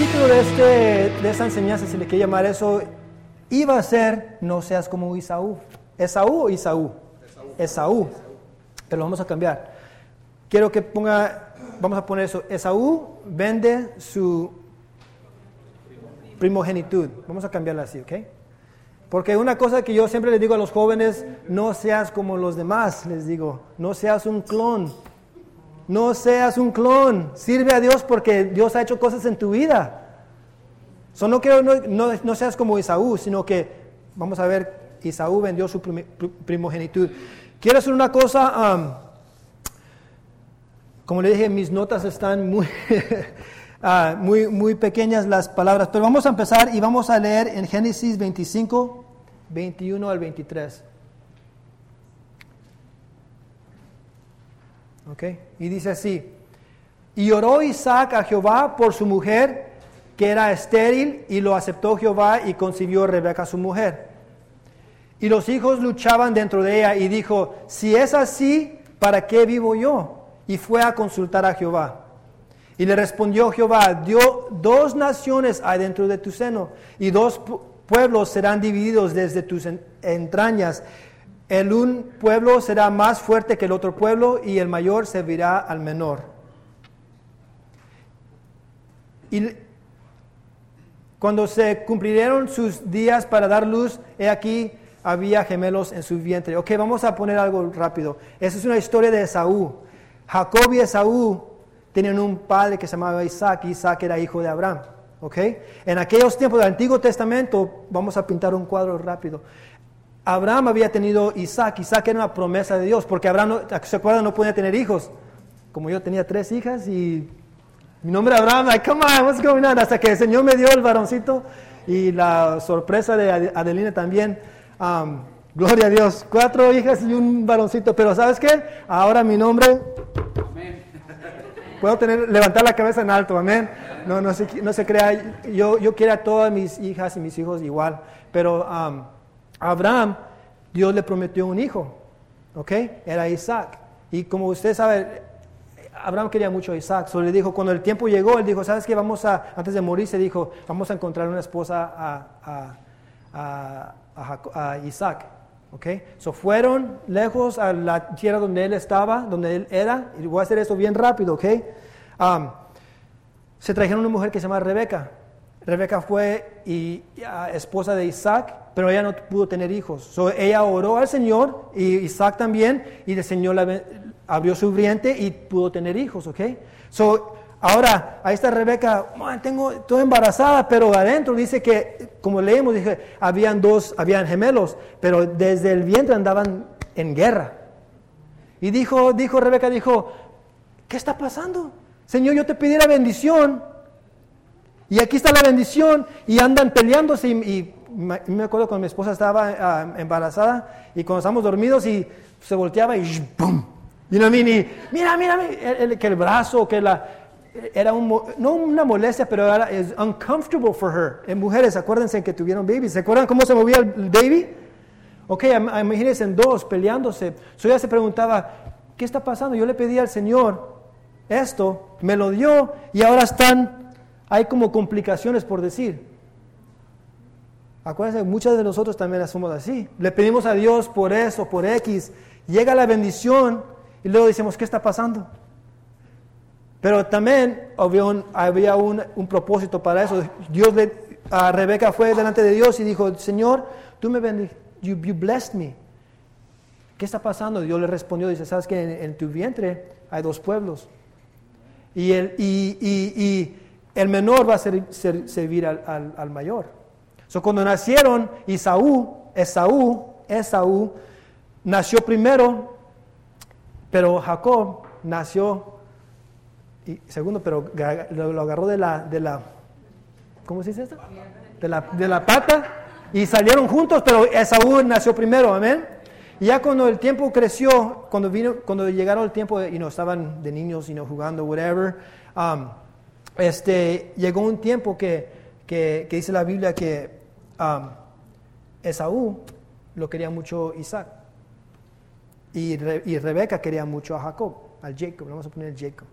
título de, este, esta enseñanza, si le quiere llamar eso, iba a ser No seas como Isaú. ¿Esaú o Isaú? Esaú. Pero lo vamos a cambiar. Quiero que ponga, vamos a poner eso. Esaú vende su primogenitud. Vamos a cambiarla así, ¿ok? Porque una cosa que yo siempre les digo a los jóvenes, no seas como los demás, les digo, no seas un clon. No seas un clon, sirve a Dios porque Dios ha hecho cosas en tu vida. So, no, quiero, no, no, seas como Isaú, sino que, vamos a ver, Isaú vendió su primogenitud. Quiero hacer una cosa, um, como le dije, mis notas están muy, uh, muy, muy pequeñas las palabras, pero vamos a empezar y vamos a leer en Génesis 25, 21 al 23. Y dice así, y oró Isaac a Jehová por su mujer, que era estéril, y lo aceptó Jehová y concibió Rebeca su mujer. Y los hijos luchaban dentro de ella y dijo, si es así, ¿para qué vivo yo? Y fue a consultar a Jehová. Y le respondió Jehová, dio dos naciones hay dentro de tu seno, y dos pueblos serán divididos desde tus entrañas el un pueblo será más fuerte que el otro pueblo y el mayor servirá al menor. Y cuando se cumplieron sus días para dar luz, he aquí había gemelos en su vientre. Ok, vamos a poner algo rápido. Esa es una historia de Esaú. Jacob y Esaú tenían un padre que se llamaba Isaac y Isaac era hijo de Abraham. ¿ok? En aquellos tiempos del Antiguo Testamento, vamos a pintar un cuadro rápido. Abraham había tenido Isaac. Isaac era una promesa de Dios, porque Abraham, ¿se acuerdan? No podía tener hijos. Como yo tenía tres hijas y mi nombre es Abraham, like, come on, what's going on? Hasta que el Señor me dio el varoncito y la sorpresa de Adelina también. Um, gloria a Dios, cuatro hijas y un varoncito. Pero ¿sabes qué? Ahora mi nombre... Puedo tener, levantar la cabeza en alto, amén. No, no se, no se crea, yo, yo quiero a todas mis hijas y mis hijos igual, pero um, Abraham, Dios le prometió un hijo, ¿ok? Era Isaac. Y como usted sabe, Abraham quería mucho a Isaac. Solo le dijo, cuando el tiempo llegó, él dijo, ¿sabes qué? Vamos a, antes de morir, se dijo, vamos a encontrar una esposa a, a, Isaac. ¿Ok? So fueron lejos a la tierra donde él estaba, donde él era. Y voy a hacer esto bien rápido, ¿ok? Se trajeron una mujer que se llama Rebeca. Rebeca fue y, esposa de Isaac pero ella no pudo tener hijos. So, ella oró al Señor y Isaac también, y el Señor la, abrió su vientre y pudo tener hijos, ¿ok? So, ahora, ahí está Rebeca, tengo, estoy embarazada, pero adentro dice que, como leemos, dije, habían dos, habían gemelos, pero desde el vientre andaban en guerra. Y dijo, dijo Rebeca, dijo, ¿qué está pasando? Señor, yo te pedí la bendición, y aquí está la bendición, y andan peleándose y me acuerdo cuando mi esposa estaba ah, embarazada y cuando estábamos dormidos y se volteaba y ¡pum! Y no, mira, mira, el, que el brazo, que la, era un, no una molestia, pero era es uncomfortable for her. En mujeres, acuérdense que tuvieron babies. ¿Se acuerdan cómo se movía el baby? Ok, imagínense en dos peleándose. So ella se preguntaba, ¿qué está pasando? Yo le pedí al Señor esto, me lo dio y ahora están, hay como complicaciones por decir. Acuérdense, muchas de nosotros también somos así. Le pedimos a Dios por eso, por X. Llega la bendición y luego decimos, ¿qué está pasando? Pero también había un, propósito para eso. Dios le, a Rebeca fue delante de Dios y dijo, Señor, tú me bendices, you, blessed me. ¿Qué está pasando? Dios le respondió, dice, sabes que en, tu vientre hay dos pueblos. Y el, y, y, el menor va a servir al, al mayor. So, cuando nacieron Isaú, Esaú, Esaú, nació primero, pero Jacob nació y segundo, pero lo, agarró de la, de la, ¿cómo se dice esto? De la, de la pata y salieron juntos, pero Esaú nació primero, amén. Y ya cuando el tiempo creció, cuando vino, cuando llegaron el tiempo y no estaban de niños y no jugando, whatever, um, este, llegó un tiempo que, que, dice la Biblia que Esaú lo quería mucho Isaac. Y, y, Rebeca quería mucho a Jacob, al Jacob, vamos a poner Jacob.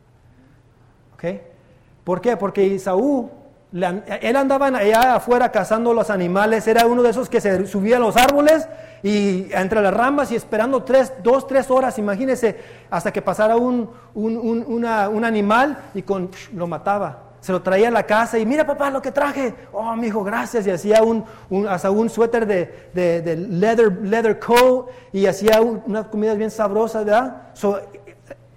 ¿Ok? ¿Por qué? Porque Isaú, él andaba allá afuera cazando los animales, era uno de esos que se subía a los árboles y entre las ramas y esperando tres, dos, tres horas, imagínense, hasta que pasara un, animal y con, lo mataba. Se lo traía a la casa y mira papá lo que traje. Oh, mi hijo, gracias. Y hacía un, hasta un suéter de, leather, leather coat y hacía unas comidas bien sabrosas, ¿verdad? So,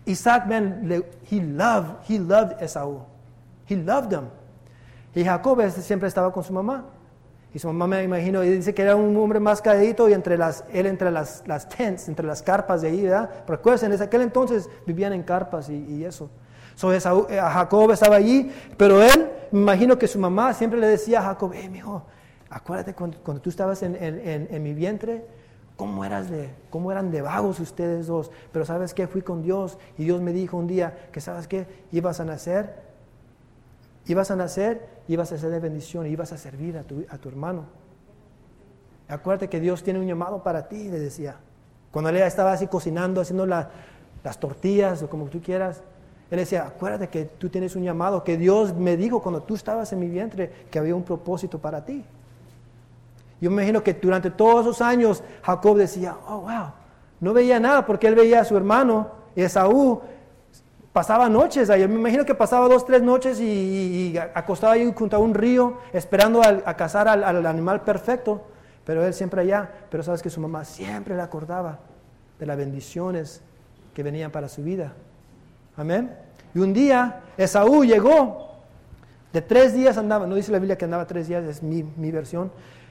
Isaac, man, he loved, he loved Esaú. He loved them. Y Jacob siempre estaba con su mamá. Y su mamá me imagino, y dice que era un hombre más cadito y entre las, él entre las, las tents, entre las carpas de ahí, ¿verdad? Pero acuérdense, en aquel entonces vivían en carpas y, eso. So, eh, Jacob estaba allí, pero él, me imagino que su mamá siempre le decía a Jacob, eh, hijo, acuérdate cuando, cuando tú estabas en, en, en, mi vientre, cómo, eras de, cómo eran de vagos ustedes dos. Pero sabes qué, fui con Dios y Dios me dijo un día que sabes qué, ibas a nacer, ibas a nacer ibas a ser de bendición, ibas a servir a tu, a tu hermano. Acuérdate que Dios tiene un llamado para ti, le decía. Cuando él estaba así cocinando, haciendo las tortillas o como tú quieras, él decía, acuérdate que tú tienes un llamado, que Dios me dijo cuando tú estabas en mi vientre que había un propósito para ti. Yo me imagino que durante todos esos años Jacob decía, oh, wow, no veía nada porque él veía a su hermano Esaú pasaba noches ahí. Me imagino que pasaba dos, tres noches y, acostaba ahí junto a un río esperando a, cazar al, animal perfecto. Pero él siempre allá. Pero sabes que su mamá siempre le acordaba de las bendiciones que venían para su vida. Amén. Y un día Esaú llegó. De tres días andaba. No dice la Biblia que andaba tres días, es mi, versión.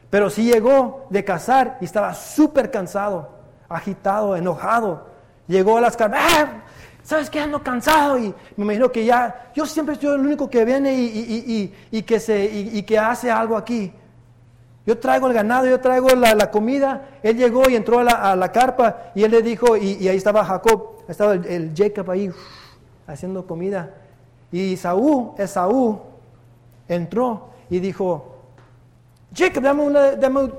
Pero sí llegó de cazar y estaba súper cansado, agitado, enojado. Llegó a las carpas. ¡Ah! ¿Sabes qué? Ando cansado y me imagino que ya, yo siempre estoy el único que viene y, que, se, y, que hace algo aquí. Yo traigo el ganado, yo traigo la, comida. Él llegó y entró a la, carpa y él le dijo, y, ahí estaba Jacob, estaba el, Jacob ahí haciendo comida. Y Saúl, Esaú, entró y dijo, Jacob, dame una, dame,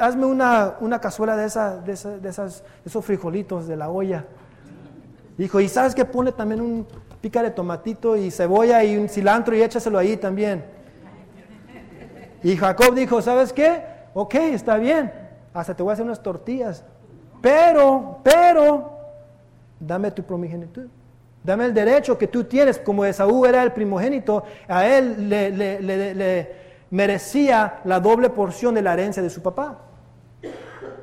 hazme una, una cazuela de, esa, de, de, esas, de esos frijolitos de la olla. Dijo, y sabes que pone también un pica de tomatito y cebolla y un cilantro y échaselo ahí también. Y Jacob dijo, ¿sabes qué? Ok, está bien, hasta te voy a hacer unas tortillas. Pero, pero, dame tu primogenitud. Dame el derecho que tú tienes, como Esaú era el primogénito, a él le, le merecía la doble porción de la herencia de su papá.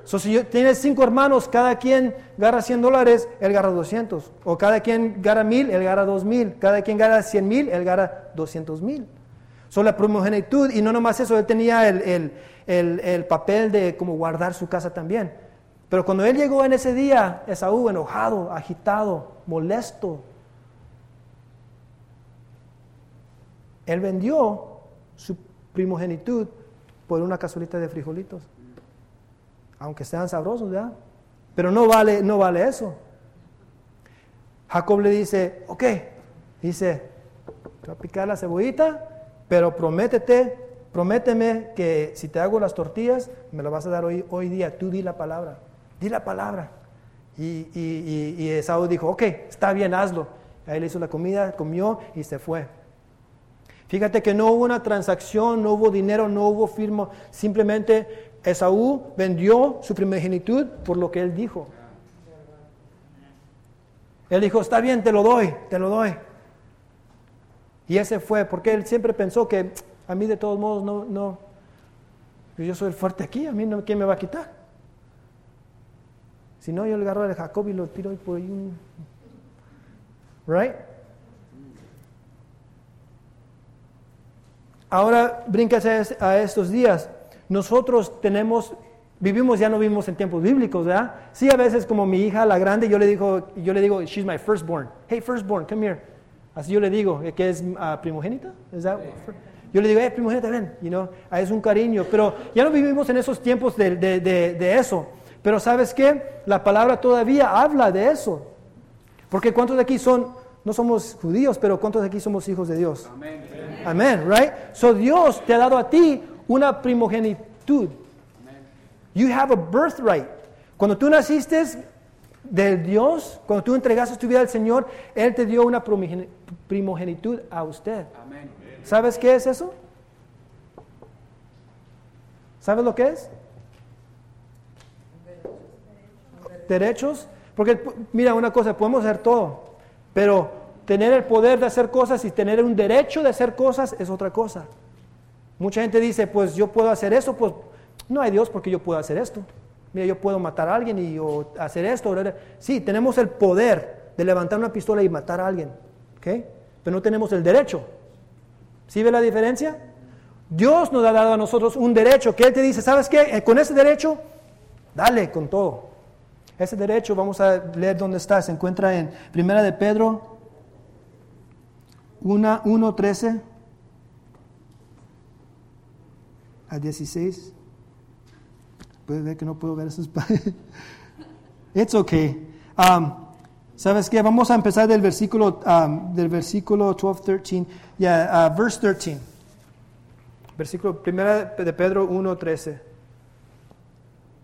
So, si tienes cinco hermanos, cada quien gana 100 dólares, él gana 200. O cada quien gana mil, él gana 2000. Cada quien gana 100 mil, él gana 200 mil. Son la primogenitud, y no nomás eso, él tenía el, papel de como guardar su casa también. Pero cuando él llegó en ese día, Esaú enojado, agitado, molesto, él vendió su primogenitud por una cazuelita de frijolitos aunque sean sabrosos, ¿verdad? Pero no vale, no vale eso. Jacob le dice, ok, dice, te voy a picar la cebollita, pero prométete, prométeme que si te hago las tortillas, me lo vas a dar hoy, hoy día, tú di la palabra, di la palabra. Y, y, y, Esaú dijo, ok, está bien, hazlo. Ahí le hizo la comida, comió y se fue. Fíjate que no hubo una transacción, no hubo dinero, no hubo firma, simplemente Esaú vendió su primogenitud por lo que él dijo. Él dijo, está bien, te lo doy, te lo doy. Y ese fue, porque él siempre pensó que a mí de todos modos no, no, yo soy el fuerte aquí, a mí no, ¿quién me va a quitar? Si no, yo le agarro a Jacob y lo tiro por ahí. Right? Ahora bríncase a estos días nosotros tenemos, vivimos, ya no vivimos en tiempos bíblicos, ¿verdad? Sí, a veces como mi hija, la grande, yo le digo, yo le digo, she's my firstborn. Hey, firstborn, come here. Así yo le digo, eh, que es uh, primogénita. Yo le digo, hey, primogénita, ven, you know, ah, es un cariño. Pero ya no vivimos en esos tiempos de, de, de, eso. Pero ¿sabes qué? La palabra todavía habla de eso. Porque ¿cuántos de aquí son, no somos judíos, pero cuántos de aquí somos hijos de Dios? Amén. Amén, right? So Dios te ha dado a ti una primogenitud. You have a birthright. Cuando tú naciste, de Dios, cuando tú entregaste tu vida al Señor, Él te dio una primogenitud a usted. ¿Sabes qué es eso? ¿Sabes lo que es? Derechos. Porque, mira, una cosa, podemos hacer todo, pero tener el poder de hacer cosas y tener un derecho de hacer cosas es otra cosa. Mucha gente dice, pues yo puedo hacer eso, pues no hay Dios porque yo puedo hacer esto. Mira, yo puedo matar a alguien y o hacer esto. Sí, tenemos el poder de levantar una pistola y matar a alguien, ¿ok? Pero no tenemos el derecho. ¿Sí ve la diferencia? Dios nos ha dado a nosotros un derecho que Él te dice, ¿sabes qué? Eh, con ese derecho, dale con todo. Ese derecho, vamos a leer dónde está, se encuentra en Primera de Pedro 1.13 a 16. Puede ver que no puedo ver esos. It's okay. Um, ¿Sabes qué? Vamos a empezar del versículo, um, del versículo 12, 13. Yeah, uh, verse 13. Versículo primera de Pedro 1, 13.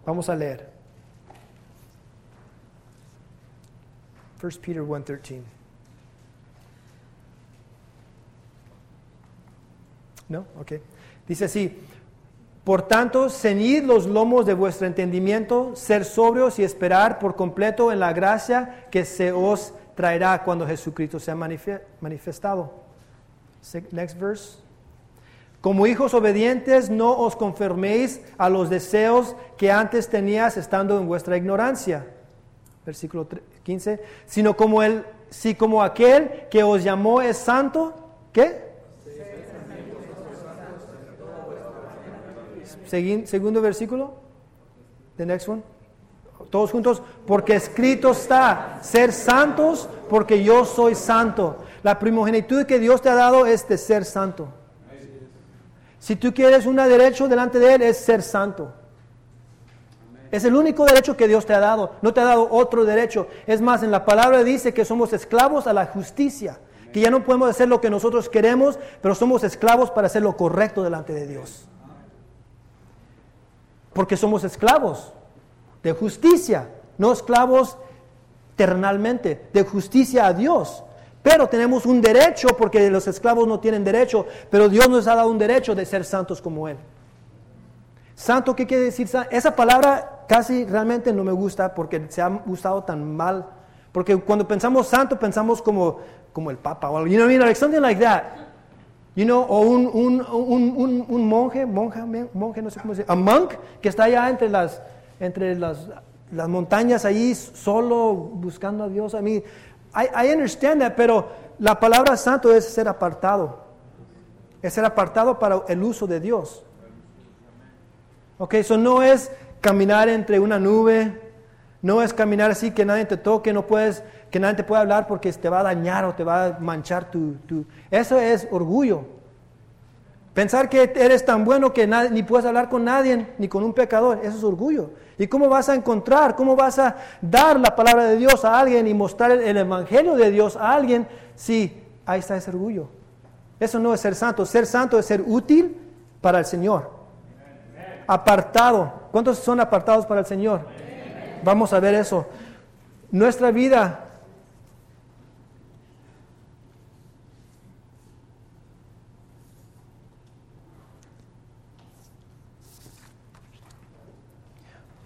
Vamos a leer. 1 Peter 1, 13. ¿No? Ok. Dice así. Por tanto, ceñid los lomos de vuestro entendimiento, ser sobrios y esperar por completo en la gracia que se os traerá cuando Jesucristo sea manifestado. Next verse. Como hijos obedientes, no os conforméis a los deseos que antes tenías estando en vuestra ignorancia. Versículo 15. Sino como el, si como aquel que os llamó es santo, ¿qué? Segundo versículo. The next one. Todos juntos. Porque escrito está, ser santos porque yo soy santo. La primogenitud que Dios te ha dado es de ser santo. Si tú quieres un derecho delante de Él es ser santo. Es el único derecho que Dios te ha dado. No te ha dado otro derecho. Es más, en la palabra dice que somos esclavos a la justicia. Que ya no podemos hacer lo que nosotros queremos, pero somos esclavos para hacer lo correcto delante de Dios porque somos esclavos de justicia, no esclavos eternalmente, de justicia a Dios. Pero tenemos un derecho, porque los esclavos no tienen derecho, pero Dios nos ha dado un derecho de ser santos como Él. Santo, ¿qué quiere decir? Esa palabra casi realmente no me gusta porque se ha usado tan mal. Porque cuando pensamos santo, pensamos como, como el Papa o algo. You know, like something like that. You know, o un, un, un, un, monje, monja, monje, no sé cómo se dice, a monk, que está allá entre las, entre las, las montañas ahí solo buscando a Dios. A mí, I, I understand that, pero la palabra santo es ser apartado. Es ser apartado para el uso de Dios. Ok, eso no es caminar entre una nube, no es caminar así que nadie te toque, no puedes que nadie te pueda hablar porque te va a dañar o te va a manchar tu... Eso es orgullo. Pensar que eres tan bueno que ni puedes hablar con nadie, ni con un pecador, eso es orgullo. ¿Y cómo vas a encontrar, cómo vas a dar la palabra de Dios a alguien y mostrar el, evangelio de Dios a alguien si ahí está ese orgullo? Eso no es ser santo. Ser santo es ser útil para el Señor. Apartado. ¿Cuántos son apartados para el Señor? Vamos a ver eso. Nuestra vida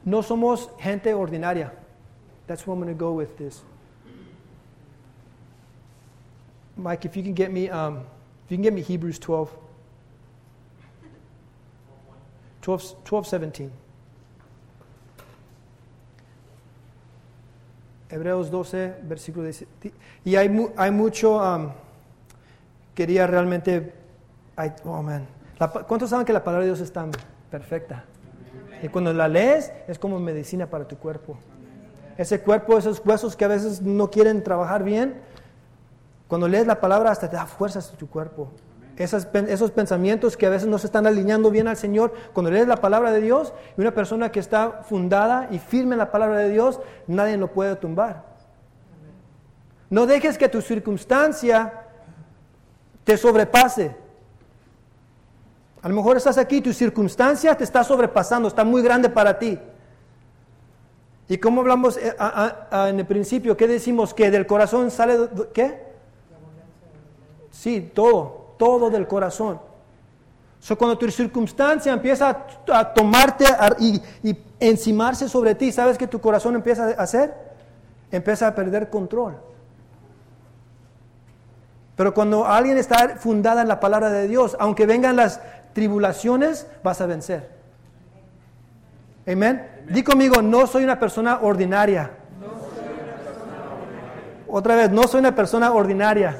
No somos gente ordinaria. That's where I'm going to go with this. Mike, if you can get me, um, if you can get me Hebrews 12, 12, 12 17. Hebreos 12, versículo 10. Y hay, hay mucho, quería realmente, oh man, ¿cuántos saben que la palabra de Dios es tan perfecta? Y cuando la lees es como medicina para tu cuerpo. Ese cuerpo, esos huesos que a veces no quieren trabajar bien, cuando lees la palabra hasta te da fuerzas a tu cuerpo. Esos, pensamientos que a veces no se están alineando bien al Señor, cuando lees la palabra de Dios y una persona que está fundada y firme en la palabra de Dios, nadie lo puede tumbar. No dejes que tu circunstancia te sobrepase. A lo mejor estás aquí, tu circunstancia te está sobrepasando, está muy grande para ti. ¿Y cómo hablamos eh, en el principio? ¿Qué decimos? Que del corazón sale, ¿qué? Sí, todo, todo del corazón. So, cuando tu circunstancia empieza a, tomarte y, y, encimarse sobre ti, ¿sabes que tu corazón empieza a hacer? Empieza a perder control. Pero cuando alguien está fundada en la palabra de Dios, aunque vengan las tribulaciones, vas a vencer. Amén. Di conmigo, no soy una persona ordinaria. Otra vez, no soy una persona ordinaria.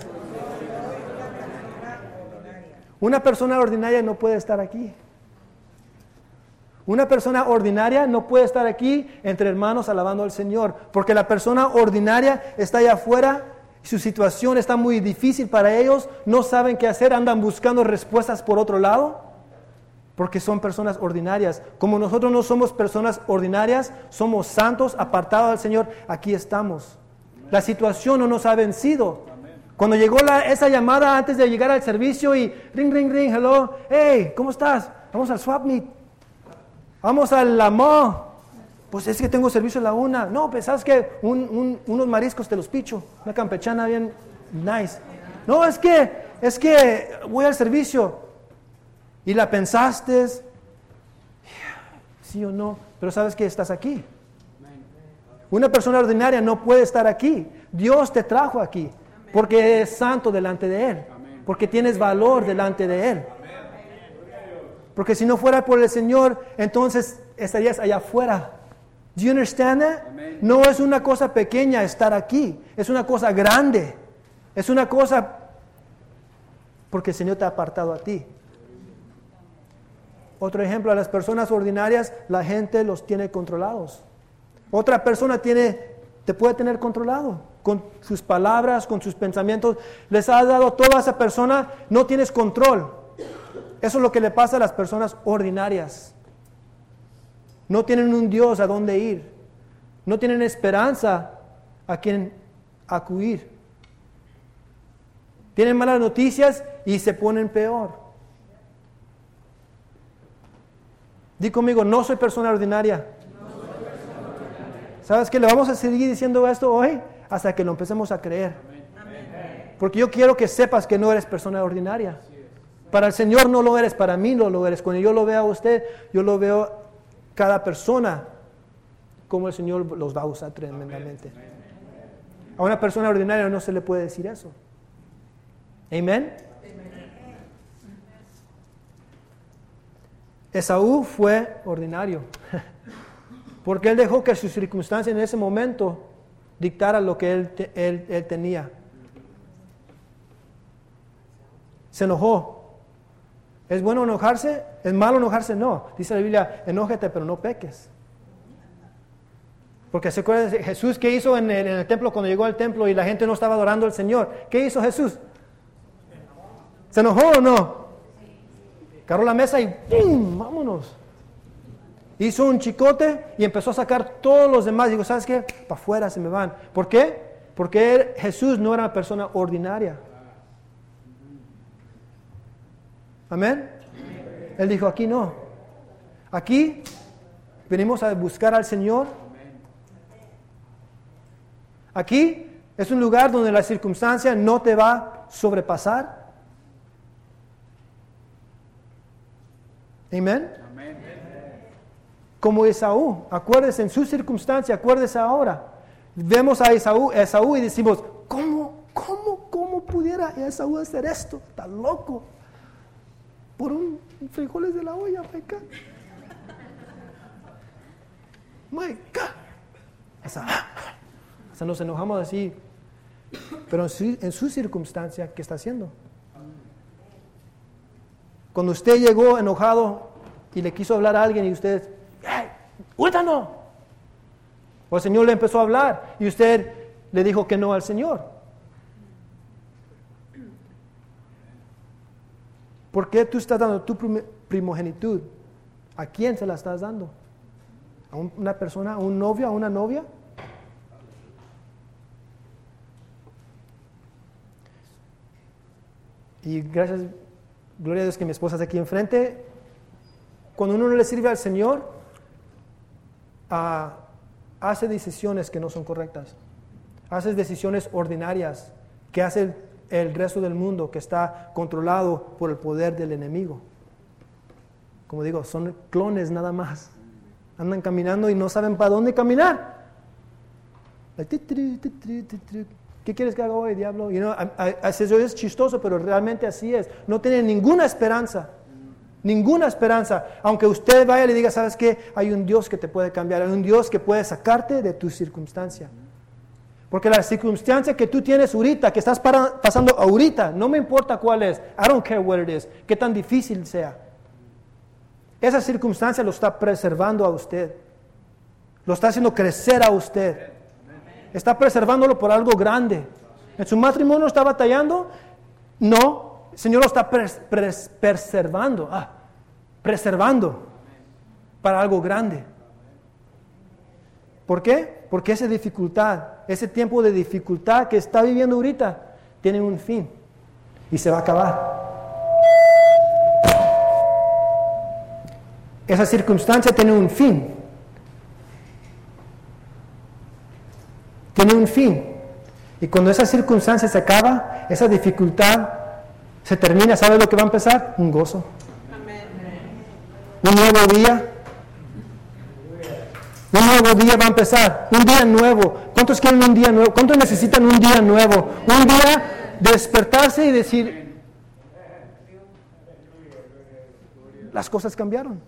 Una persona ordinaria no puede estar aquí. Una persona ordinaria no puede estar aquí entre hermanos alabando al Señor, porque la persona ordinaria está allá afuera, su situación está muy difícil para ellos, no saben qué hacer, andan buscando respuestas por otro lado, porque son personas ordinarias. Como nosotros no somos personas ordinarias, somos santos, apartados del Señor, aquí estamos. La situación no nos ha vencido, cuando llegó esa llamada antes de llegar al servicio y ring, ring, ring, hello, hey, ¿cómo estás? Vamos al swap meet. Vamos al amor. Pues es que tengo servicio a la una. No, sabes que unos mariscos te los picho. Una campechana bien nice. No, es que, es que voy al servicio. Y la pensaste, sí o no, pero sabes que estás aquí. Una persona ordinaria no puede estar aquí. Dios te trajo aquí porque es santo delante de Él, porque tienes valor delante de Él. Porque si no fuera por el Señor, entonces estarías allá afuera. Do you understand that? No es una cosa pequeña estar aquí, es una cosa grande. Es una cosa porque el Señor te ha apartado a ti. Otro ejemplo, a las personas ordinarias la gente los tiene controlados. Otra persona tiene, te puede tener controlado con sus palabras, con sus pensamientos, les ha dado toda esa persona, no tienes control. Eso es lo que le pasa a las personas ordinarias. No tienen un Dios a dónde ir. No tienen esperanza a quien acudir. Tienen malas noticias y se ponen peor. Di conmigo, no soy persona ordinaria. ¿Sabes qué? Le vamos a seguir diciendo esto hoy hasta que lo empecemos a creer. Porque yo quiero que sepas que no eres persona ordinaria. Para el Señor no lo eres, para mí no lo eres. Cuando yo lo veo a usted, yo lo veo cada persona como el Señor los va a usar tremendamente. A una persona ordinaria no se le puede decir eso. Amén. Esaú fue ordinario, porque él dejó que sus circunstancias en ese momento dictara lo que él, él, tenía. Se enojó. ¿Es bueno enojarse? ¿Es malo enojarse? No. Dice la Biblia, enójate pero no peques. Porque se acuerdan Jesús, ¿qué hizo en el, en el, templo cuando llegó al templo y la gente no estaba adorando al Señor? ¿Qué hizo Jesús? ¿Se enojó o no? Cargó la mesa y ¡pum! ¡Vámonos! Hizo un chicote y empezó a sacar todos los demás. Digo, ¿sabes qué? Para afuera se me van. ¿Por qué? Porque Jesús no era una persona ordinaria. Amén. Él dijo, aquí no. Aquí venimos a buscar al Señor. Aquí es un lugar donde la circunstancia no te va a sobrepasar. Amén como Esaú. Acuérdese en su circunstancia, acuérdese ahora. Vemos a Esaú, Esaú y decimos, ¿cómo, cómo, cómo pudiera Esaú hacer esto? Está loco. Por un frijoles de la olla, peca. My God. O sea, nos enojamos así. Pero en su, en su circunstancia, ¿qué está haciendo? Cuando usted llegó enojado y le quiso hablar a alguien y usted ahorita no. O el Señor le empezó a hablar y usted le dijo que no al Señor. ¿Por qué tú estás dando tu primogenitud? ¿A quién se la estás dando? ¿A una persona, a un novio, a una novia? Y gracias, gloria a Dios que mi esposa está aquí enfrente. Cuando uno no le sirve al Señor, a, hace decisiones que no son correctas. Haces decisiones ordinarias que hace el resto del mundo que está controlado por el poder del enemigo. Como digo, son clones nada más. Andan caminando y no saben para dónde caminar. ¿Qué quieres que haga hoy, diablo? You know, eso es chistoso, pero realmente así es. No tienen ninguna esperanza. Ninguna esperanza. Aunque usted vaya y le diga, ¿sabes qué? Hay un Dios que te puede cambiar. Hay un Dios que puede sacarte de tu circunstancia. Porque la circunstancia que tú tienes ahorita, que estás pasando ahorita, no me importa cuál es. I don't care what it is. Qué tan difícil sea. Esa circunstancia lo está preservando a usted. Lo está haciendo crecer a usted. Está preservándolo por algo grande. ¿En su matrimonio está batallando? No. Señor lo está preservando. Ah, preservando para algo grande. ¿Por qué? Porque esa dificultad, ese tiempo de dificultad que está viviendo ahorita, tiene un fin y se va a acabar. Esa circunstancia tiene un fin. Tiene un fin. Y cuando esa circunstancia se acaba, esa dificultad se termina, ¿sabe lo que va a empezar? Un gozo. Un nuevo día. Un nuevo día va a empezar. Un día nuevo. ¿Cuántos quieren un día nuevo? ¿Cuántos necesitan un día nuevo? Un día despertarse y decir, las cosas cambiaron.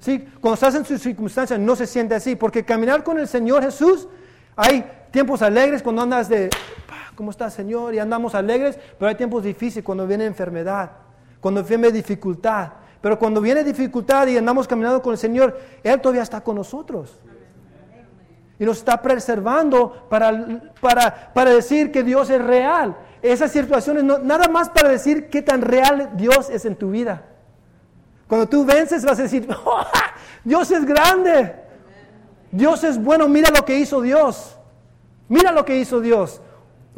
¿Sí? Cuando estás en sus circunstancias no se siente así, porque caminar con el Señor Jesús, hay tiempos alegres cuando andas de, ¿cómo estás Señor? Y andamos alegres, pero hay tiempos difíciles cuando viene enfermedad, cuando viene dificultad. Pero cuando viene dificultad y andamos caminando con el Señor, Él todavía está con nosotros. Y nos está preservando para, para, para decir que Dios es real. Esas situaciones, no, nada más para decir qué tan real Dios es en tu vida. Cuando tú vences vas a decir, oh, Dios es grande. Dios es bueno, mira lo que hizo Dios. Mira lo que hizo Dios.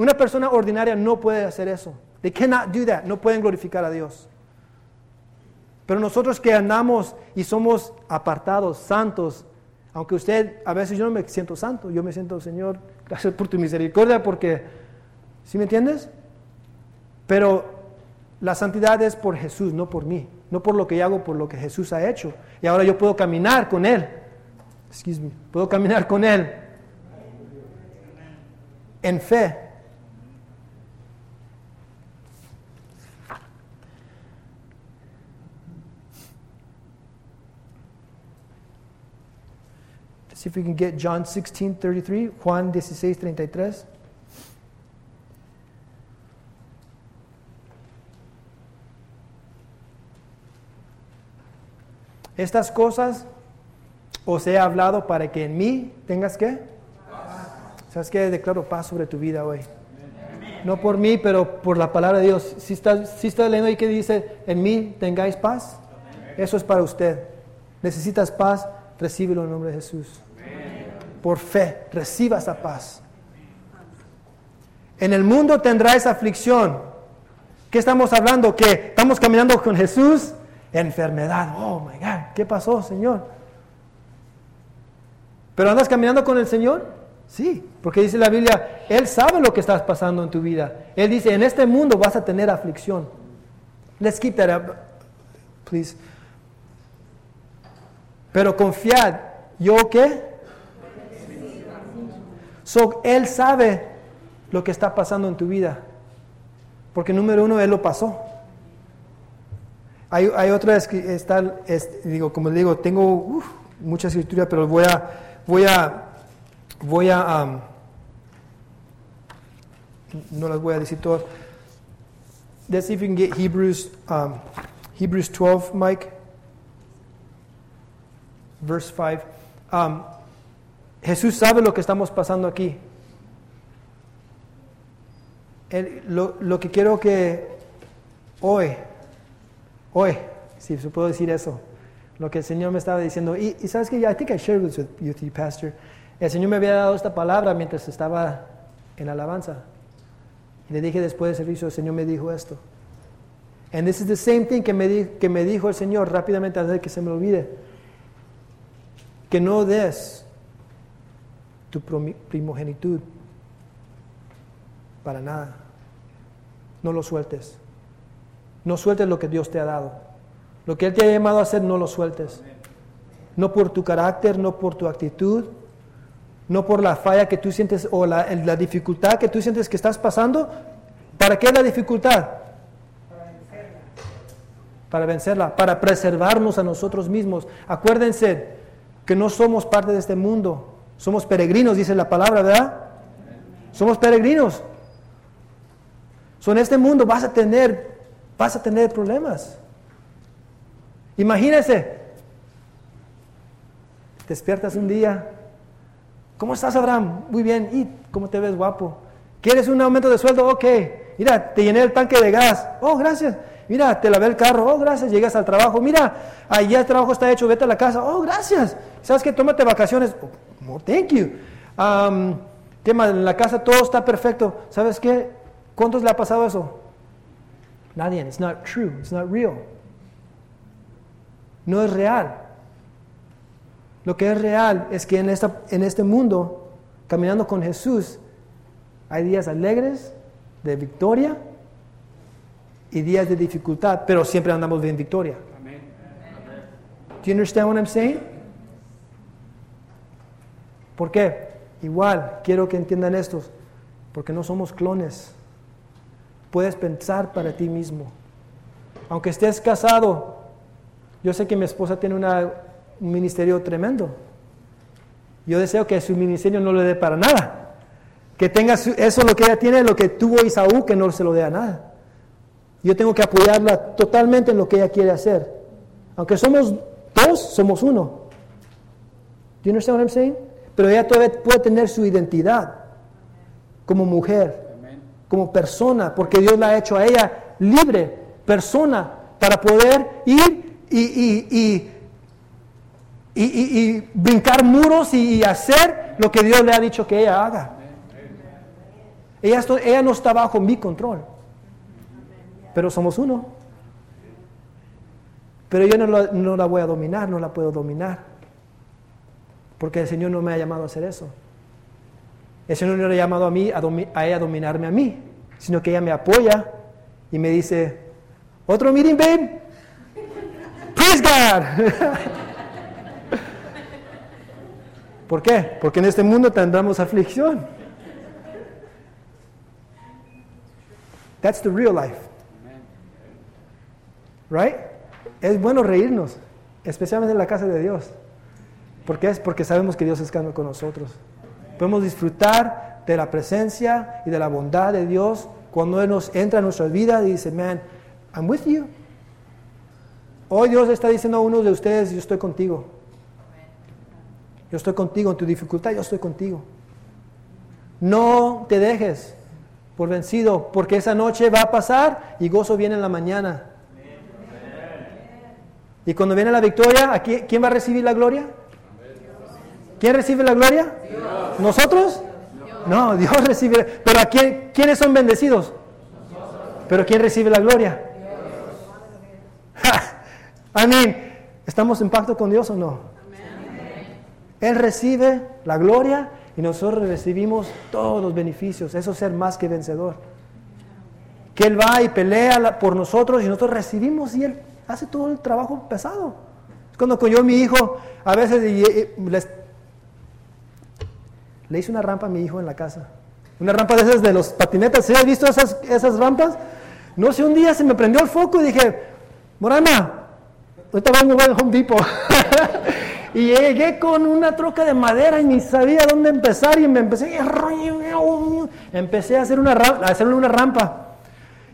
Una persona ordinaria no puede hacer eso. They cannot do that. No pueden glorificar a Dios. Pero nosotros que andamos y somos apartados, santos, aunque usted, a veces yo no me siento santo, yo me siento, Señor, gracias por tu misericordia, porque, ¿sí me entiendes? Pero la santidad es por Jesús, no por mí no por lo que yo hago, por lo que Jesús ha hecho. Y ahora yo puedo caminar con Él. Excuse me, puedo caminar con Él en fe. See if we can get John 16, 33, Juan 16, 33. Estas cosas os he hablado para que en mí tengas que. ¿Sabes qué? Declaro paz sobre tu vida hoy. No por mí, pero por la palabra de Dios. Si estás, si estás leyendo ahí que dice, en mí tengáis paz, eso es para usted. Necesitas paz, recíbelo en nombre de Jesús. Por fe, reciba esa paz. En el mundo tendráis aflicción. ¿Qué estamos hablando? Que estamos caminando con Jesús enfermedad. Oh my God, ¿qué pasó, Señor? ¿Pero andas caminando con el Señor? Sí, porque dice la Biblia, Él sabe lo que estás pasando en tu vida. Él dice, en este mundo vas a tener aflicción. Let's keep that up, please. Pero confiad, ¿yo qué? So, él sabe lo que está pasando en tu vida. Porque número uno, Él lo pasó. Hay, hay otra, está, digo, como digo, tengo mucha escritura, pero voy a, voy a, voy a, um, no las voy a decir todas. Let's see if we can get Hebrews, um, Hebrews 12, Mike, verse 5. Um, Jesús sabe lo que estamos pasando aquí. lo, lo que quiero que hoy Hoy, si se puedo decir eso, lo que el Señor me estaba diciendo. Y, sabes que, I think I shared this with you, Pastor. El Señor me había dado esta palabra mientras estaba en alabanza. Y le dije después del servicio, el Señor me dijo esto. And this is the same thing que me, que me dijo el Señor rápidamente antes de que se me olvide. Que no des tu primogenitud. Para nada. No lo sueltes. No sueltes lo que Dios te ha dado. Lo que Él te ha llamado a hacer, no lo sueltes. No por tu carácter, no por tu actitud, no por la falla que tú sientes o la, la dificultad que tú sientes que estás pasando. ¿Para qué la dificultad? Para vencerla, para preservarnos a nosotros mismos. Acuérdense que no somos parte de este mundo, somos peregrinos, dice la palabra, ¿verdad? Somos peregrinos. So, en este mundo vas a tener, vas a tener problemas. Imagínese, despiertas un día. ¿Cómo estás, Abraham? Muy bien. ¿Y cómo te ves, guapo? ¿Quieres un aumento de sueldo? Ok. Mira, te llené el tanque de gas. Oh, gracias. Mira, te lavé el carro. Oh, gracias. Llegas al trabajo. Mira, allá el trabajo está hecho. Vete a la casa. Oh, gracias. ¿Sabes qué? Tómate vacaciones. Thank you. Um, tema, en la casa todo está perfecto. ¿Sabes qué? ¿Cuántos le ha pasado eso? Nadie. It's not true. It's not real. No es real. Lo que es real es que en, esta, en este mundo, caminando con Jesús, hay días alegres, de victoria, y días de dificultad, pero siempre andamos en victoria. Do you understand what I'm saying? ¿Por qué? Igual, quiero que entiendan esto, porque no somos clones. Puedes pensar para ti mismo. Aunque estés casado, yo sé que mi esposa tiene un ministerio tremendo. Yo deseo que su ministerio no le dé para nada. Que tenga eso lo que ella tiene, lo que tuvo Isaú, que no se lo dé a nada. Yo tengo que apoyarla totalmente en lo que ella quiere hacer. Aunque somos dos, somos uno. Do you understand what I'm saying? Pero ella todavía puede tener su identidad como mujer, como persona, porque Dios la ha hecho a ella libre, persona, para poder ir y, y, y, y brincar muros y hacer lo que Dios le ha dicho que ella haga. Ella, ella no está bajo mi control pero somos uno. Pero yo no la, voy a dominar, no la puedo dominar, porque el Señor no me ha llamado a hacer eso. El Señor no le ha llamado a mí a, ella a dominarme a mí, sino que ella me apoya y me dice, otro meeting, babe. Praise God. ¿Por qué? Porque en este mundo tendremos aflicción. That's the real life. Right? Es bueno reírnos, especialmente en la casa de Dios. Porque es? Porque sabemos que Dios está con nosotros. Podemos disfrutar de la presencia y de la bondad de Dios cuando Él nos entra en nuestra vida y dice, man, I'm with you. Hoy Dios está diciendo a uno de ustedes, yo estoy contigo. Yo estoy contigo en tu dificultad, yo estoy contigo. No te dejes por vencido, porque esa noche va a pasar y gozo viene en la mañana. Y cuando viene la victoria, ¿quién va a recibir la gloria? ¿Quién recibe la gloria? ¿Nosotros? No, Dios recibe. ¿Pero a quién, quiénes son bendecidos? ¿Pero quién recibe la gloria? Amén. ¿Estamos en pacto con Dios o no? Él recibe la gloria y nosotros recibimos todos los beneficios. Eso es ser más que vencedor. Que Él va y pelea por nosotros y nosotros recibimos y Él hace todo el trabajo pesado. Es cuando yo mi hijo, a veces le hice una rampa a mi hijo en la casa. Una rampa de esas de los patinetas. ¿Sí has visto esas, esas rampas? No sé, un día se me prendió el foco y dije, Morana, ahorita vamos a Home Depot. y llegué con una troca de madera y ni sabía dónde empezar y me empecé, empecé a hacer una, a hacer una rampa.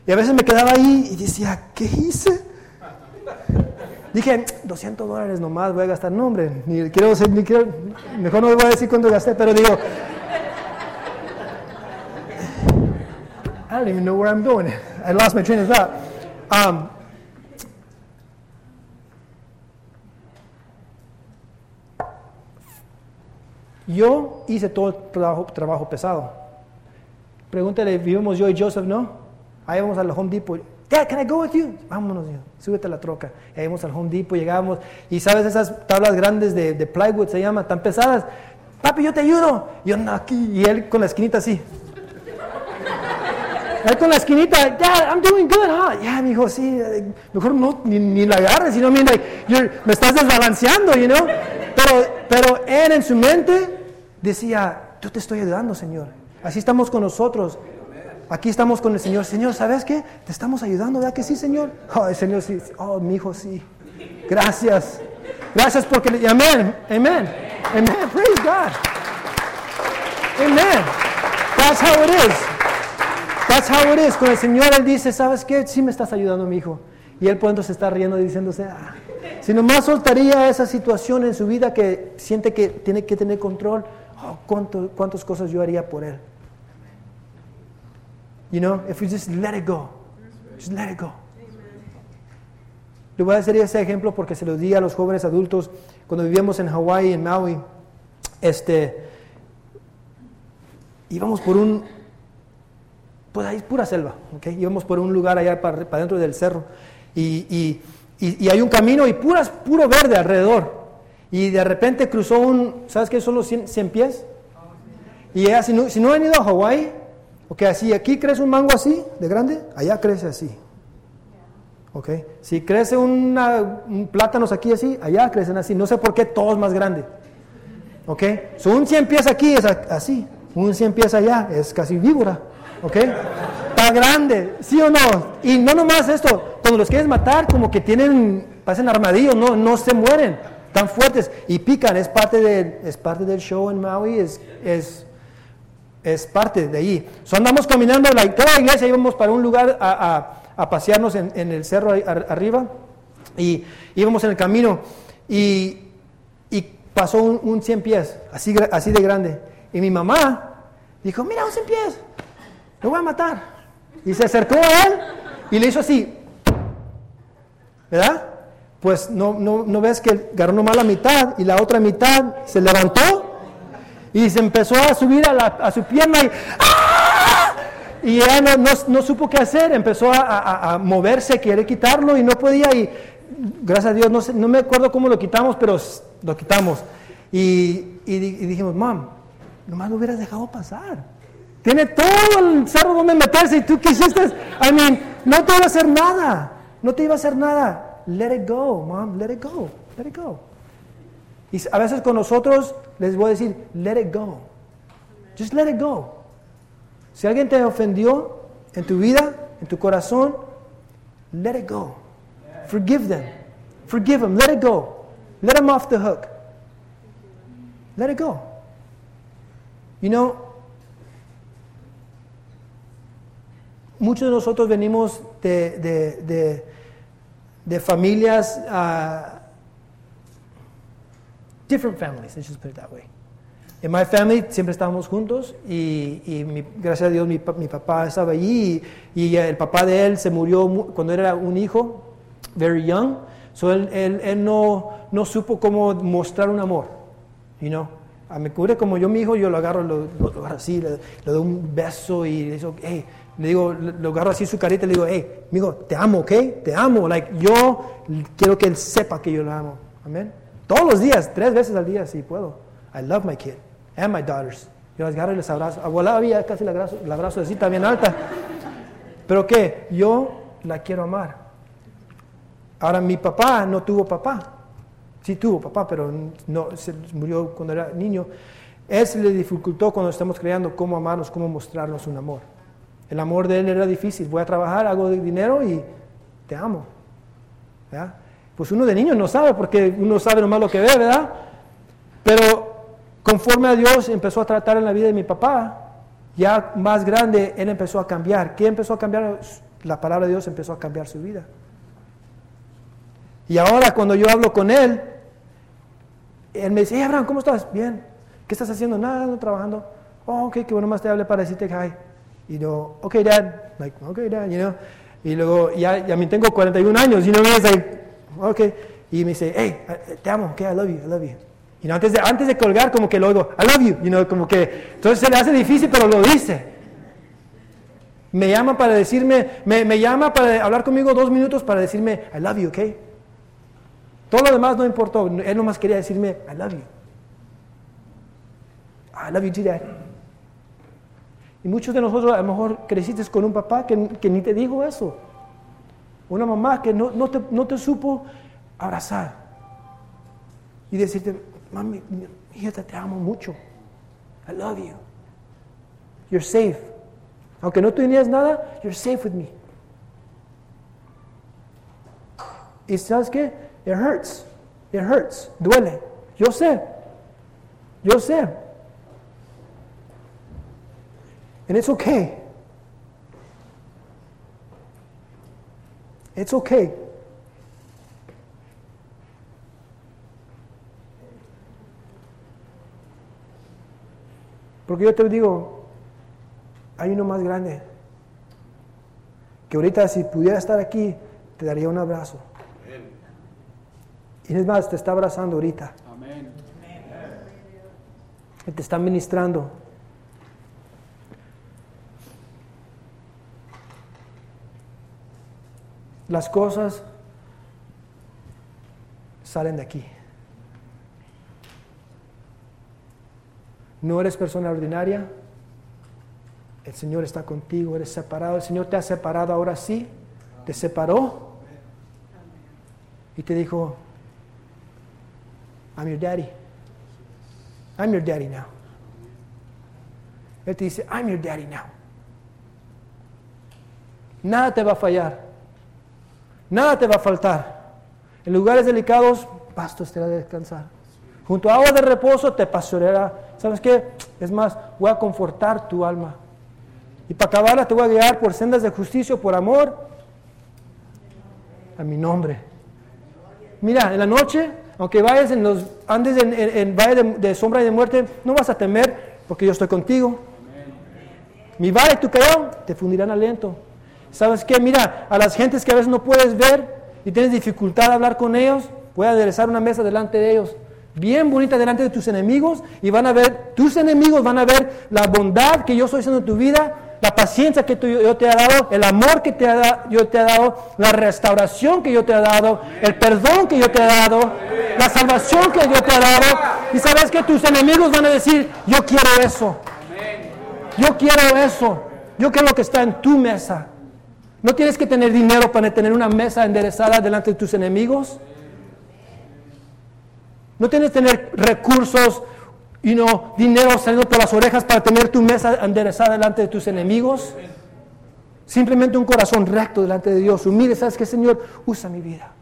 Y a veces me quedaba ahí y decía, ¿qué hice? Dije, 200 dólares nomás voy a gastar. No, hombre, ni quiero, ni quiero, mejor no voy a decir cuánto gasté, pero digo, I don't even know where I'm going. I lost my train of thought. Um, yo hice todo el trabajo, trabajo pesado. Pregúntale, vivimos yo y Joseph, ¿no? Ahí vamos al Home Depot. Dad, can I go with you? Vámonos, súbete a la troca. Y al Home Depot, llegamos, y sabes, esas tablas grandes de, plywood se llaman, tan pesadas, papi, yo te ayudo. Y yo, no, aquí. Y él con la esquinita así. Él con la esquinita, Dad, I'm doing good, huh? Ya, yeah, mi hijo, sí, mejor no, ni, ni la agarres, sino, mira, me estás desbalanceando, you know. Pero, pero él en su mente decía, yo te estoy ayudando, Señor. Así estamos con nosotros. Aquí estamos con el Señor. Señor, ¿sabes qué? Te estamos ayudando, ¿verdad que sí, Señor? Oh, Señor, sí. Oh, mi hijo, sí. Gracias. Gracias porque... Amén. Amén. Amén. Praise God. Amén. That's how it is. That's how it is. Con el Señor Él dice, ¿sabes qué? Sí me estás ayudando, mi hijo. Y Él pronto se está riendo diciéndose, ah. si nomás soltaría esa situación en su vida que siente que tiene que tener control, oh, ¿cuánto, ¿cuántas cosas yo haría por Él? You know, if we just let it go. Just let it go. Le voy a hacer ese ejemplo porque se lo di a los jóvenes adultos cuando vivíamos en Hawái, en Maui. Este, íbamos por un, pues ahí pura selva, ¿ok? Íbamos por un lugar allá para, para dentro del cerro y, y, hay un camino y puras, puro verde alrededor. Y de repente cruzó un, ¿sabes qué son los 100, pies? Y si no, si no han ido a Hawái, Ok, así aquí crece un mango así, de grande, allá crece así. Ok, si crece un plátanos aquí así, allá crecen así. No sé por qué todos más grandes. Ok, so, un 100 pies aquí es así, un 100 pies allá es casi víbora. Ok, está grande, ¿sí o no? Y no nomás esto, cuando los quieres matar, como que tienen, parecen armadillos, no, no se mueren, tan fuertes y pican. Es parte, de, es parte del show en Maui, es, es es parte de ahí. So andamos caminando, la, toda la iglesia íbamos para un lugar a, pasearnos en, el cerro arriba y íbamos en el camino y, pasó un, 100 pies, así, así de grande. Y mi mamá dijo, mira, un 100 pies, lo voy a matar. Y se acercó a él y le hizo así, ¿verdad? Pues no, no, no ves que agarró nomás la mitad y la otra mitad se levantó y se empezó a subir a, su pierna y ¡ah! Y ella no, supo qué hacer, empezó a, moverse, quiere quitarlo y no podía. Y gracias a Dios, no, no me acuerdo cómo lo quitamos, pero lo quitamos. Y, y, dijimos, mam, nomás lo hubieras dejado pasar. Tiene todo el cerro donde meterse y tú quisiste, I mean, no te iba a hacer nada, no te iba a hacer nada. Let it go, mom, let it go, let it go. Y a veces con nosotros les voy a decir, let it go. Just let it go. Si alguien te ofendió en tu vida, en tu corazón, let it go. Forgive them. Forgive them. Let it go. Let them off the hook. Let it go. You know, muchos de nosotros venimos de, de, de, familias uh, different families, let's just put it that way. En my family siempre estábamos juntos y, y gracias a Dios mi, mi, papá estaba allí y, el papá de él se murió cuando era un hijo, very young, so él, él, él no, no, supo cómo mostrar un amor, you know. A me cubre como yo mi hijo, yo lo agarro, lo, lo, agarro así, le, doy un beso y le digo, hey, le digo, lo agarro así su carita y le digo, hey, amigo, te amo, ¿ok? Te amo, like, yo quiero que él sepa que yo lo amo, amén. Todos los días, tres veces al día, si puedo. I love my kid and my daughters. Yo las agarro y les abrazo. Abuela había casi la abrazo, la abrazo así también alta. Pero que yo la quiero amar. Ahora, mi papá no tuvo papá. Sí tuvo papá, pero no, se murió cuando era niño. Él se le dificultó cuando estamos creando cómo amarnos, cómo mostrarnos un amor. El amor de él era difícil. Voy a trabajar, hago dinero y te amo. ¿Ya? Pues uno de niño no sabe porque uno sabe nomás lo que ve, ¿verdad? Pero conforme a Dios empezó a tratar en la vida de mi papá, ya más grande, él empezó a cambiar. ¿Qué empezó a cambiar? La palabra de Dios empezó a cambiar su vida. Y ahora cuando yo hablo con él, él me dice, hey Abraham, ¿cómo estás? Bien. ¿Qué estás haciendo? Nada, no trabajando. Oh, ok, qué bueno más te hable para decirte hi. Y yo, ok, dad. Like, ok, dad, you know. Y luego, ya, ya me tengo 41 años, y no me dice, ok. Y me dice, hey, te amo, ok, I love you, I love you. Y antes, de, antes de colgar, como que lo I love you, you know, como que, entonces se le hace difícil, pero lo dice. Me llama para decirme, me, me llama para hablar conmigo dos minutos para decirme, I love you, ok. Todo lo demás no importó, él nomás quería decirme, I love you. I love you too, Dad. Y muchos de nosotros a lo mejor creciste con un papá que, que ni te dijo eso. Una mamá que no, no, te, no te supo abrazar. Y decirte, mami, hija, te amo mucho. I love you. You're safe. Aunque no tenías nada, you're safe with me. Y sabes qué? It hurts. It hurts. Duele. Yo sé. Yo sé. And it's okay. It's okay. Porque yo te digo, hay uno más grande. Que ahorita si pudiera estar aquí, te daría un abrazo. Y es más, te está abrazando ahorita. Amén. Y te está ministrando. Las cosas salen de aquí. No eres persona ordinaria. El Señor está contigo, eres separado. El Señor te ha separado ahora sí. Te separó. Y te dijo, I'm your daddy. I'm your daddy now. Él te dice, I'm your daddy now. Nada te va a fallar. Nada te va a faltar. En lugares delicados, pastos te a descansar. Junto a agua de reposo te pastoreará. ¿Sabes qué? Es más, voy a confortar tu alma. Y para acabarla te voy a guiar por sendas de justicia, por amor, a mi nombre. Mira, en la noche, aunque vayas en los andes en, valle de, sombra y de muerte, no vas a temer, porque yo estoy contigo. Mi vara tu callado te fundirán aliento. ¿Sabes qué? Mira, a las gentes que a veces no puedes ver y tienes dificultad de hablar con ellos, voy a aderezar una mesa delante de ellos, bien bonita delante de tus enemigos, y van a ver, tus enemigos van a ver la bondad que yo estoy haciendo en tu vida, la paciencia que tú- yo te he dado, el amor que te ha yo te he dado, la restauración que yo te he dado, el perdón que yo te he dado, la salvación que yo te he dado. Y sabes que tus enemigos van a decir, yo quiero eso. Yo quiero eso. Yo quiero lo que está en tu mesa. No tienes que tener dinero para tener una mesa enderezada delante de tus enemigos. No tienes que tener recursos y no dinero saliendo por las orejas para tener tu mesa enderezada delante de tus enemigos. Simplemente un corazón recto delante de Dios. Humilde, ¿sabes qué, Señor? Usa mi vida.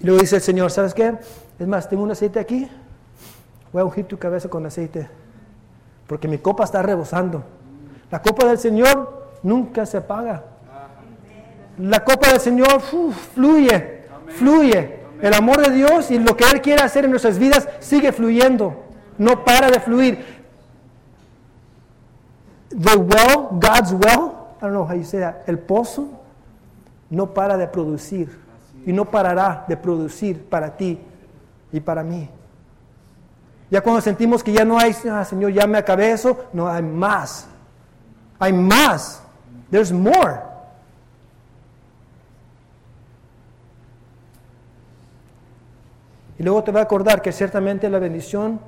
Y luego dice el Señor, ¿sabes qué? Es más, tengo un aceite aquí. Voy a ungir tu cabeza con aceite. Porque mi copa está rebosando. La copa del Señor nunca se apaga. La copa del Señor uf, fluye, fluye. El amor de Dios y lo que Él quiere hacer en nuestras vidas sigue fluyendo. No para de fluir. The well, God's well, I don't know how you say that, el pozo no para de producir y no parará de producir para ti y para mí. Ya cuando sentimos que ya no hay, ah, Señor, ya me acabé eso, no hay más. Hay más. There's more. Y luego te va a acordar que ciertamente la bendición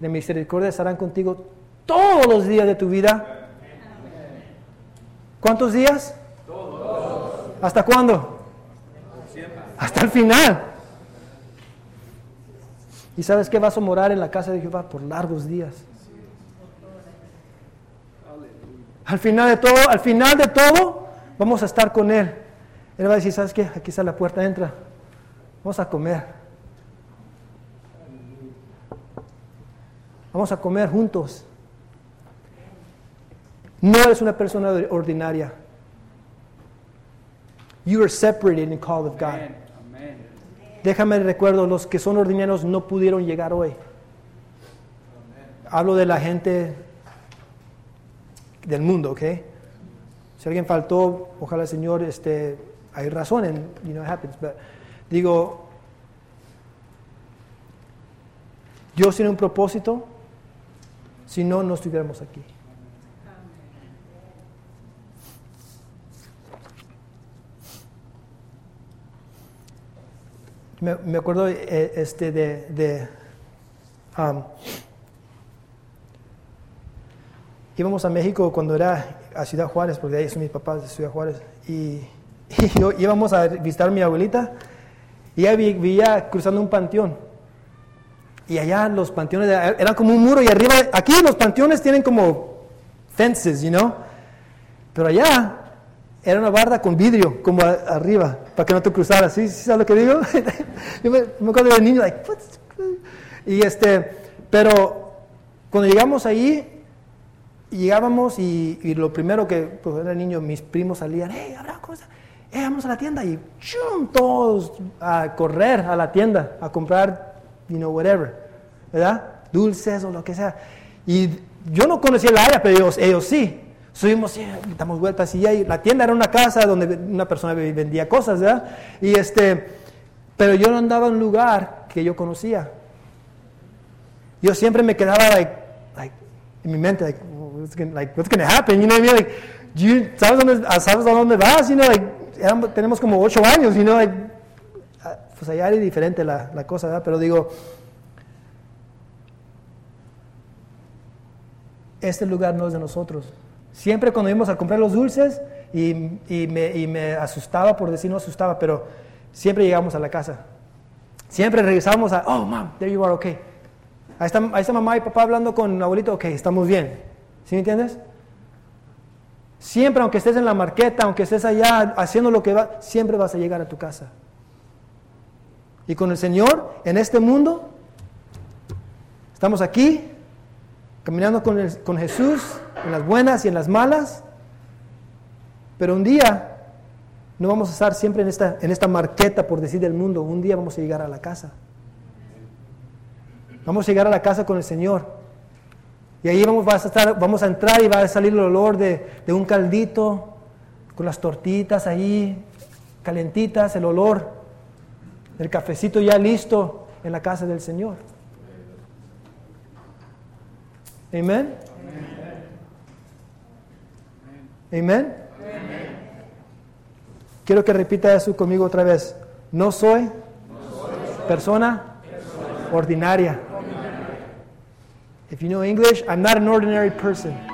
de misericordia estarán contigo todos los días de tu vida. ¿Cuántos días? ¿Hasta cuándo? Hasta el final. ¿Y sabes que vas a morar en la casa de Jehová por largos días? Al final de todo, al final de todo, vamos a estar con Él. Él va a decir, ¿sabes qué? Aquí está la puerta, entra. Vamos a comer. Vamos a comer juntos. No eres una persona ordinaria. You are separated and called of God. Déjame recuerdo, los que son ordinarios no pudieron llegar hoy. Hablo de la gente del mundo, ¿ok? Si alguien faltó, ojalá el Señor, este, hay razón en, you know, it happens, but digo, Dios tiene un propósito, si no, no estuviéramos aquí. Me, me acuerdo eh, este, de, de um, íbamos a México cuando era a Ciudad Juárez, porque ahí son mis papás de Ciudad Juárez, y, y yo, íbamos a visitar a mi abuelita, y ella vi- vivía cruzando un panteón. Y allá los panteones era como un muro, y arriba, aquí los panteones tienen como fences, you know, pero allá era una barda con vidrio, como a- arriba, para que no te cruzaras. ¿Sí, ¿Sí sabes lo que digo? Yo me, me acuerdo de niño, like, "What's- y este, pero cuando llegamos ahí, llegábamos y, y lo primero que, pues era niño, mis primos salían, hey, Abraham, ¿cómo estás? Eh, vamos a la tienda y ¡chum! todos a correr a la tienda a comprar, you know, whatever, ¿verdad? Dulces o lo que sea. Y yo no conocía la área, pero ellos, ellos sí. Subimos, damos vueltas y la tienda era una casa donde una persona vendía cosas, ¿verdad? Y este, pero yo no andaba en un lugar que yo conocía. Yo siempre me quedaba, like, like, en mi mente, like, what's gonna, like, what's gonna happen? You know what I mean? Like, you, ¿sabes, dónde, ¿sabes a dónde vas? You know, like, éramos- tenemos como ocho años, you know, like, ah, pues allá era diferente la, la cosa, ¿verdad? Pero digo, este lugar no es de nosotros. Siempre cuando íbamos a comprar los dulces y, me, asustaba, por decir no asustaba, pero siempre llegamos a la casa. Siempre regresamos a, oh, mom, there you are, okay. Ahí está, mamá y papá hablando con abuelito, ok, estamos bien. ¿Sí me entiendes? Siempre, aunque estés en la marqueta, aunque estés allá haciendo lo que va, siempre vas a llegar a tu casa. Y con el Señor, en este mundo, estamos aquí, caminando con Jesús, en las buenas y en las malas, pero un día no vamos a estar siempre en esta, en esta marqueta, por decir, del mundo, un día vamos a llegar a la casa. Vamos a llegar a la casa con el Señor. Y ahí vamos, a estar, vamos a entrar y va a salir el olor de, de un caldito, con las tortitas ahí, calentitas, el olor del cafecito ya listo en la casa del Señor. Amén. Amén. Quiero que repita eso conmigo otra vez. No soy persona ordinaria. If you know English, I'm not an ordinary person.